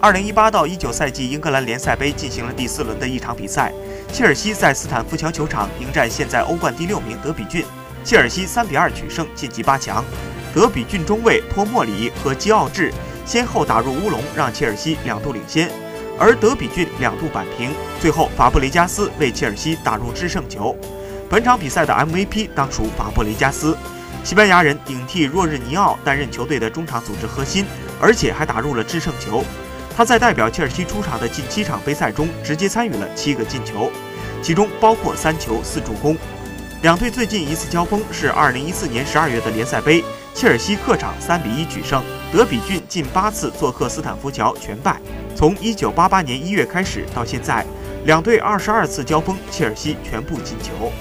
二零一八到一九赛季英格兰联赛杯进行了第四轮的一场比赛，切尔西在斯坦福桥球场迎战现在欧冠第六名德比郡，切尔西三比二取胜晋级八强。德比郡中卫托莫里和基奥治先后打入乌龙，让切尔西两度领先，而德比郡两度扳平，最后法布雷加斯为切尔西打入制胜球。本场比赛的 MVP 当属法布雷加斯。西班牙人顶替若日尼奥担任球队的中场组织核心，而且还打入了制胜球。他在代表切尔西出场的近七场杯赛中，直接参与了七个进球，其中包括三球四助攻。两队最近一次交锋是2014年12月的联赛杯，切尔西客场3比1取胜。德比郡近八次做客斯坦福桥全败。从1988年1月开始到现在，两队22次交锋，切尔西全部进球。